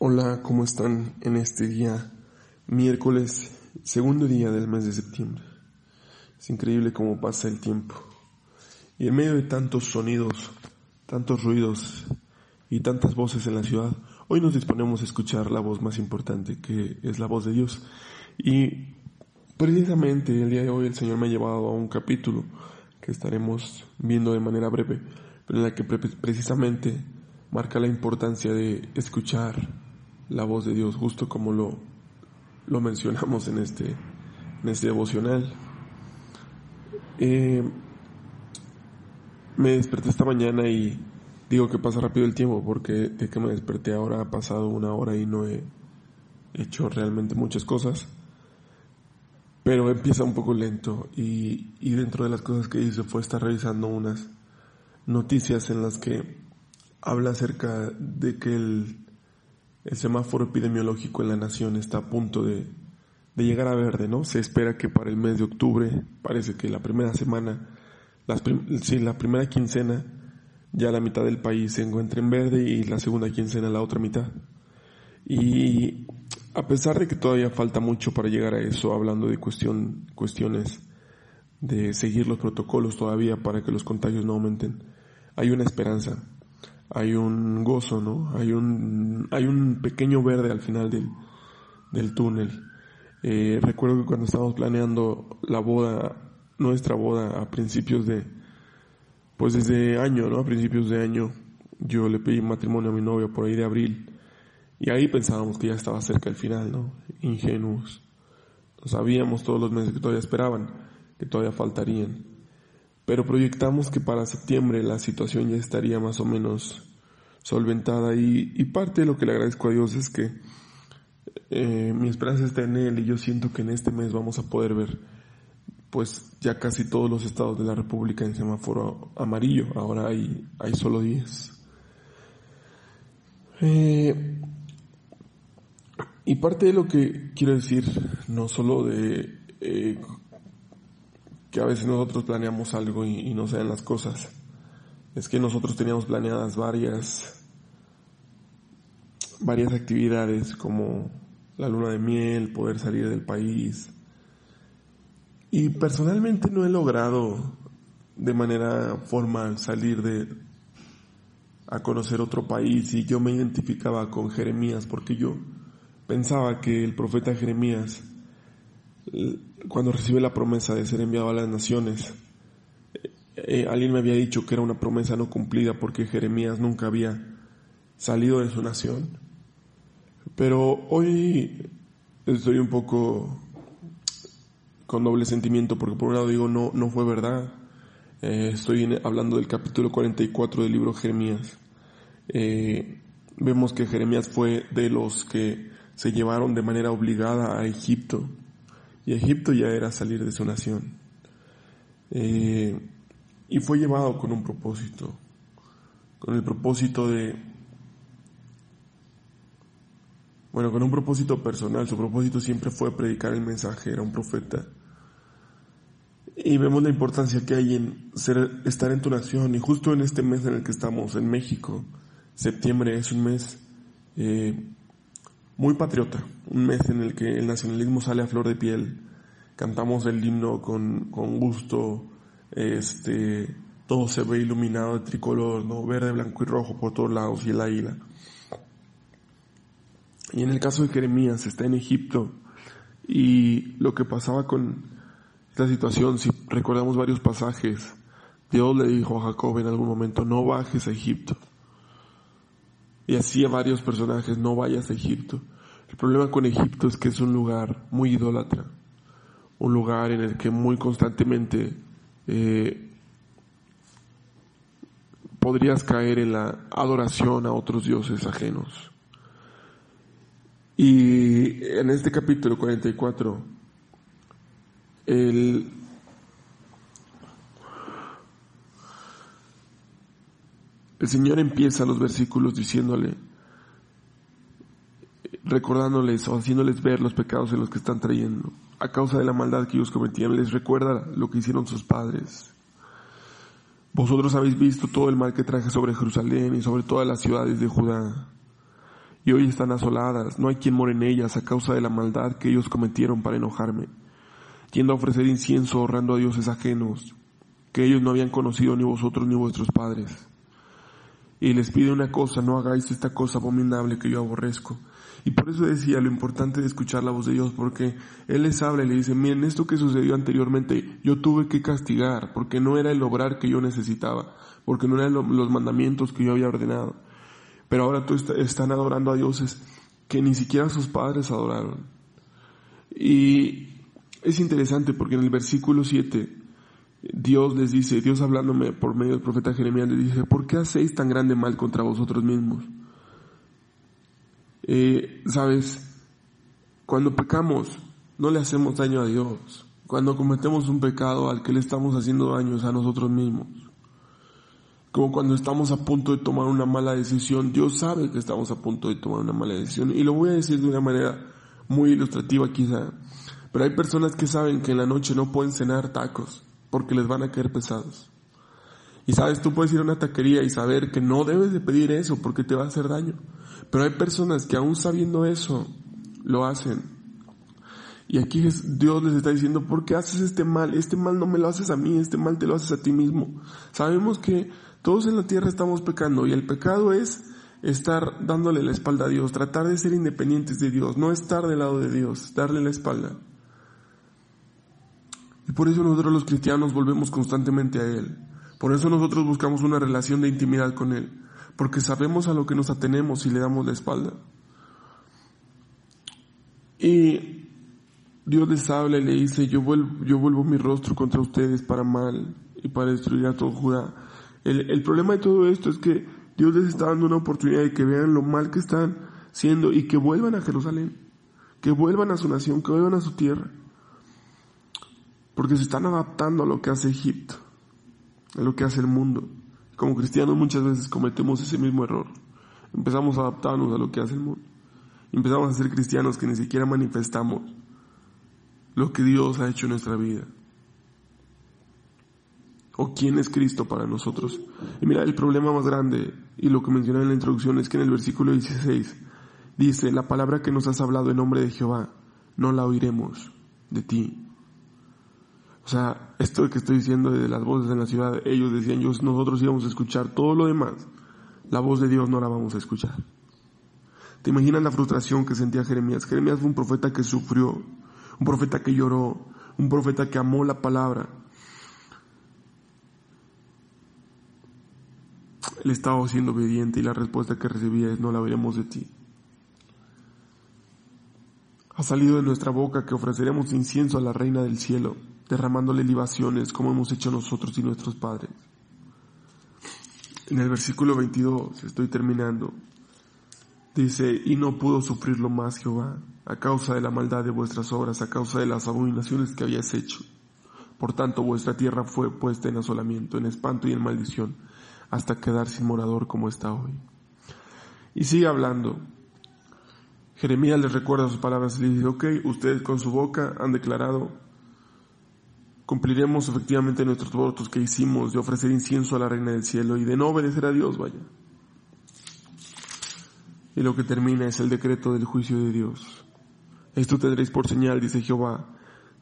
Hola, ¿cómo están en este día? Miércoles, segundo día del mes de septiembre. Es increíble cómo pasa el tiempo. Y en medio de tantos sonidos, tantos ruidos y tantas voces en la ciudad, hoy nos disponemos a escuchar la voz más importante, que es la voz de Dios. Y precisamente el día de hoy el Señor me ha llevado a un capítulo que estaremos viendo de manera breve, pero en la que pre- precisamente marca la importancia de escuchar la voz de Dios, justo como lo, lo mencionamos en este, en este devocional. Eh, me desperté esta mañana y digo que pasa rápido el tiempo porque de que me desperté ahora ha pasado una hora y no he hecho realmente muchas cosas. Pero empieza un poco lento y, y dentro de las cosas que hice fue estar revisando unas noticias en las que habla acerca de que el, el semáforo epidemiológico en la nación está a punto de, llegar a verde, ¿no? Se espera que para el mes de octubre, parece que la primera semana, las la primera quincena, ya la mitad del país se encuentre en verde y la segunda quincena la otra mitad. Y a pesar de que todavía falta mucho para llegar a eso, hablando de cuestiones de seguir los protocolos todavía para que los contagios no aumenten, hay una esperanza, hay un gozo, ¿no? Hay un, hay un pequeño verde al final del, del túnel. Eh, recuerdo que cuando estábamos planeando la boda, nuestra boda a principios de, pues desde año, ¿no? A principios de año, yo le pedí matrimonio a mi novia por ahí de abril. Y ahí pensábamos que ya estaba cerca el final, ¿no? Ingenuos. Sabíamos todos los meses que todavía esperaban, que todavía faltarían. Pero proyectamos que para septiembre la situación ya estaría más o menos solventada y, y parte de lo que le agradezco a Dios es que eh, mi esperanza está en Él y yo siento que en este mes vamos a poder ver pues ya casi todos los estados de la República en semáforo amarillo, ahora hay, hay solo 10. Eh, y parte de lo que quiero decir, no solo de eh, que a veces nosotros planeamos algo y, no se las cosas, es que nosotros teníamos planeadas varias, varias actividades como la luna de miel, poder salir del país. Y personalmente no he logrado de manera formal salir de a conocer otro país y yo me identificaba con Jeremías porque yo pensaba que el profeta Jeremías cuando recibe la promesa de ser enviado a las naciones eh, alguien me había dicho que era una promesa no cumplida porque Jeremías nunca había salido de su nación pero hoy estoy un poco con doble sentimiento porque por un lado digo no no fue verdad eh, estoy hablando del capítulo 44 del libro Jeremías. Eh, vemos que Jeremías fue de los que se llevaron de manera obligada a Egipto. Y Egipto ya era salir de su nación. Eh, y fue llevado con un propósito. Con el propósito de... Bueno, con un propósito personal. Su propósito siempre fue predicar el mensaje. Era un profeta. Y vemos la importancia que hay en ser, estar en tu nación. Y justo en este mes en el que estamos, en México, septiembre es un mes eh, muy patriota. Un mes en el que el nacionalismo sale a flor de piel. Cantamos el himno con, con gusto. Este, todo se ve iluminado de tricolor, ¿no? Verde, blanco y rojo por todos lados y el águila. Y en el caso de Jeremías, está en Egipto. Y lo que pasaba con esta situación, si recordamos varios pasajes, Dios le dijo a Jacob en algún momento, no bajes a Egipto. Y así a varios personajes, no vayas a Egipto. El problema con Egipto es que es un lugar muy idólatra. Un lugar en el que muy constantemente eh, podrías caer en la adoración a otros dioses ajenos. Y en este capítulo 44, el, el Señor empieza los versículos diciéndole, recordándoles o haciéndoles ver los pecados en los que están trayendo. A causa de la maldad que ellos cometían, les recuerda lo que hicieron sus padres. Vosotros habéis visto todo el mal que traje sobre Jerusalén y sobre todas las ciudades de Judá. Y hoy están asoladas, no hay quien more en ellas a causa de la maldad que ellos cometieron para enojarme, yendo a ofrecer incienso ahorrando a dioses ajenos, que ellos no habían conocido ni vosotros ni vuestros padres. Y les pide una cosa, no hagáis esta cosa abominable que yo aborrezco. Y por eso decía lo importante de escuchar la voz de Dios, porque Él les habla y le dice, miren, esto que sucedió anteriormente, yo tuve que castigar, porque no era el obrar que yo necesitaba, porque no eran los mandamientos que yo había ordenado. Pero ahora tú están adorando a dioses que ni siquiera sus padres adoraron. Y es interesante porque en el versículo 7, Dios les dice, Dios hablándome por medio del profeta Jeremías, les dice, ¿por qué hacéis tan grande mal contra vosotros mismos? Eh, Sabes, cuando pecamos, no le hacemos daño a Dios. Cuando cometemos un pecado al que le estamos haciendo daños a nosotros mismos. Como cuando estamos a punto de tomar una mala decisión, Dios sabe que estamos a punto de tomar una mala decisión. Y lo voy a decir de una manera muy ilustrativa quizá. Pero hay personas que saben que en la noche no pueden cenar tacos porque les van a caer pesados. Y sabes, tú puedes ir a una taquería y saber que no debes de pedir eso porque te va a hacer daño. Pero hay personas que aún sabiendo eso, lo hacen. Y aquí Dios les está diciendo, ¿por qué haces este mal? Este mal no me lo haces a mí, este mal te lo haces a ti mismo. Sabemos que todos en la tierra estamos pecando y el pecado es estar dándole la espalda a Dios, tratar de ser independientes de Dios, no estar del lado de Dios, darle la espalda. Y por eso nosotros los cristianos volvemos constantemente a Él. Por eso nosotros buscamos una relación de intimidad con Él, porque sabemos a lo que nos atenemos y le damos la espalda. Y Dios les habla y le dice, yo vuelvo, mi rostro contra ustedes para mal y para destruir a todo Judá. El problema de todo esto es que Dios les está dando una oportunidad de que vean lo mal que están siendo y que vuelvan a Jerusalén, que vuelvan a su nación, que vuelvan a su tierra. Porque se están adaptando a lo que hace Egipto, a lo que hace el mundo. Como cristianos muchas veces cometemos ese mismo error. Empezamos a adaptarnos a lo que hace el mundo. Empezamos a ser cristianos que ni siquiera manifestamos lo que Dios ha hecho en nuestra vida o quién es Cristo para nosotros. Y mira, el problema más grande, y lo que mencioné en la introducción, es que en el versículo 16 dice, la palabra que nos has hablado en nombre de Jehová, no la oiremos de ti. O sea, esto que estoy diciendo de las voces en la ciudad, ellos decían, nosotros íbamos a escuchar todo lo demás, la voz de Dios no la vamos a escuchar. ¿Te imaginas la frustración que sentía Jeremías? Jeremías fue un profeta que sufrió, un profeta que lloró, un profeta que amó la palabra, Él estaba siendo obediente y la respuesta que recibía es no la veremos de ti. Ha salido de nuestra boca que ofreceremos incienso a la reina del cielo, derramándole libaciones como hemos hecho nosotros y nuestros padres. En el versículo 22, estoy terminando, dice, y no pudo sufrirlo más Jehová, a causa de la maldad de vuestras obras, a causa de las abominaciones que habías hecho. Por tanto, vuestra tierra fue puesta en asolamiento, en espanto y en maldición hasta quedar sin morador como está hoy. Y sigue hablando. Jeremías les recuerda sus palabras y le dice, ok, ustedes con su boca han declarado, cumpliremos efectivamente nuestros votos que hicimos de ofrecer incienso a la reina del cielo y de no obedecer a Dios, vaya. Y lo que termina es el decreto del juicio de Dios. Esto tendréis por señal, dice Jehová,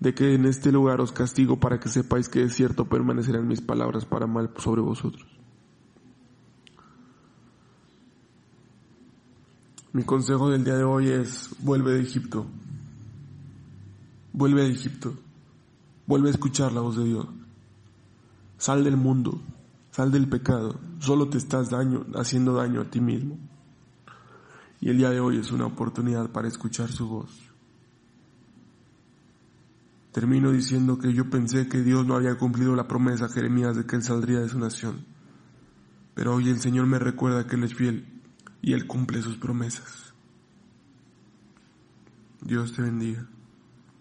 de que en este lugar os castigo para que sepáis que es cierto permanecerán mis palabras para mal sobre vosotros. Mi consejo del día de hoy es, vuelve de Egipto. Vuelve de Egipto. Vuelve a escuchar la voz de Dios. Sal del mundo. Sal del pecado. Solo te estás daño, haciendo daño a ti mismo. Y el día de hoy es una oportunidad para escuchar su voz. Termino diciendo que yo pensé que Dios no había cumplido la promesa a Jeremías de que él saldría de su nación. pero hoy el Señor me recuerda que Él es fiel y Él cumple sus promesas. Dios te bendiga.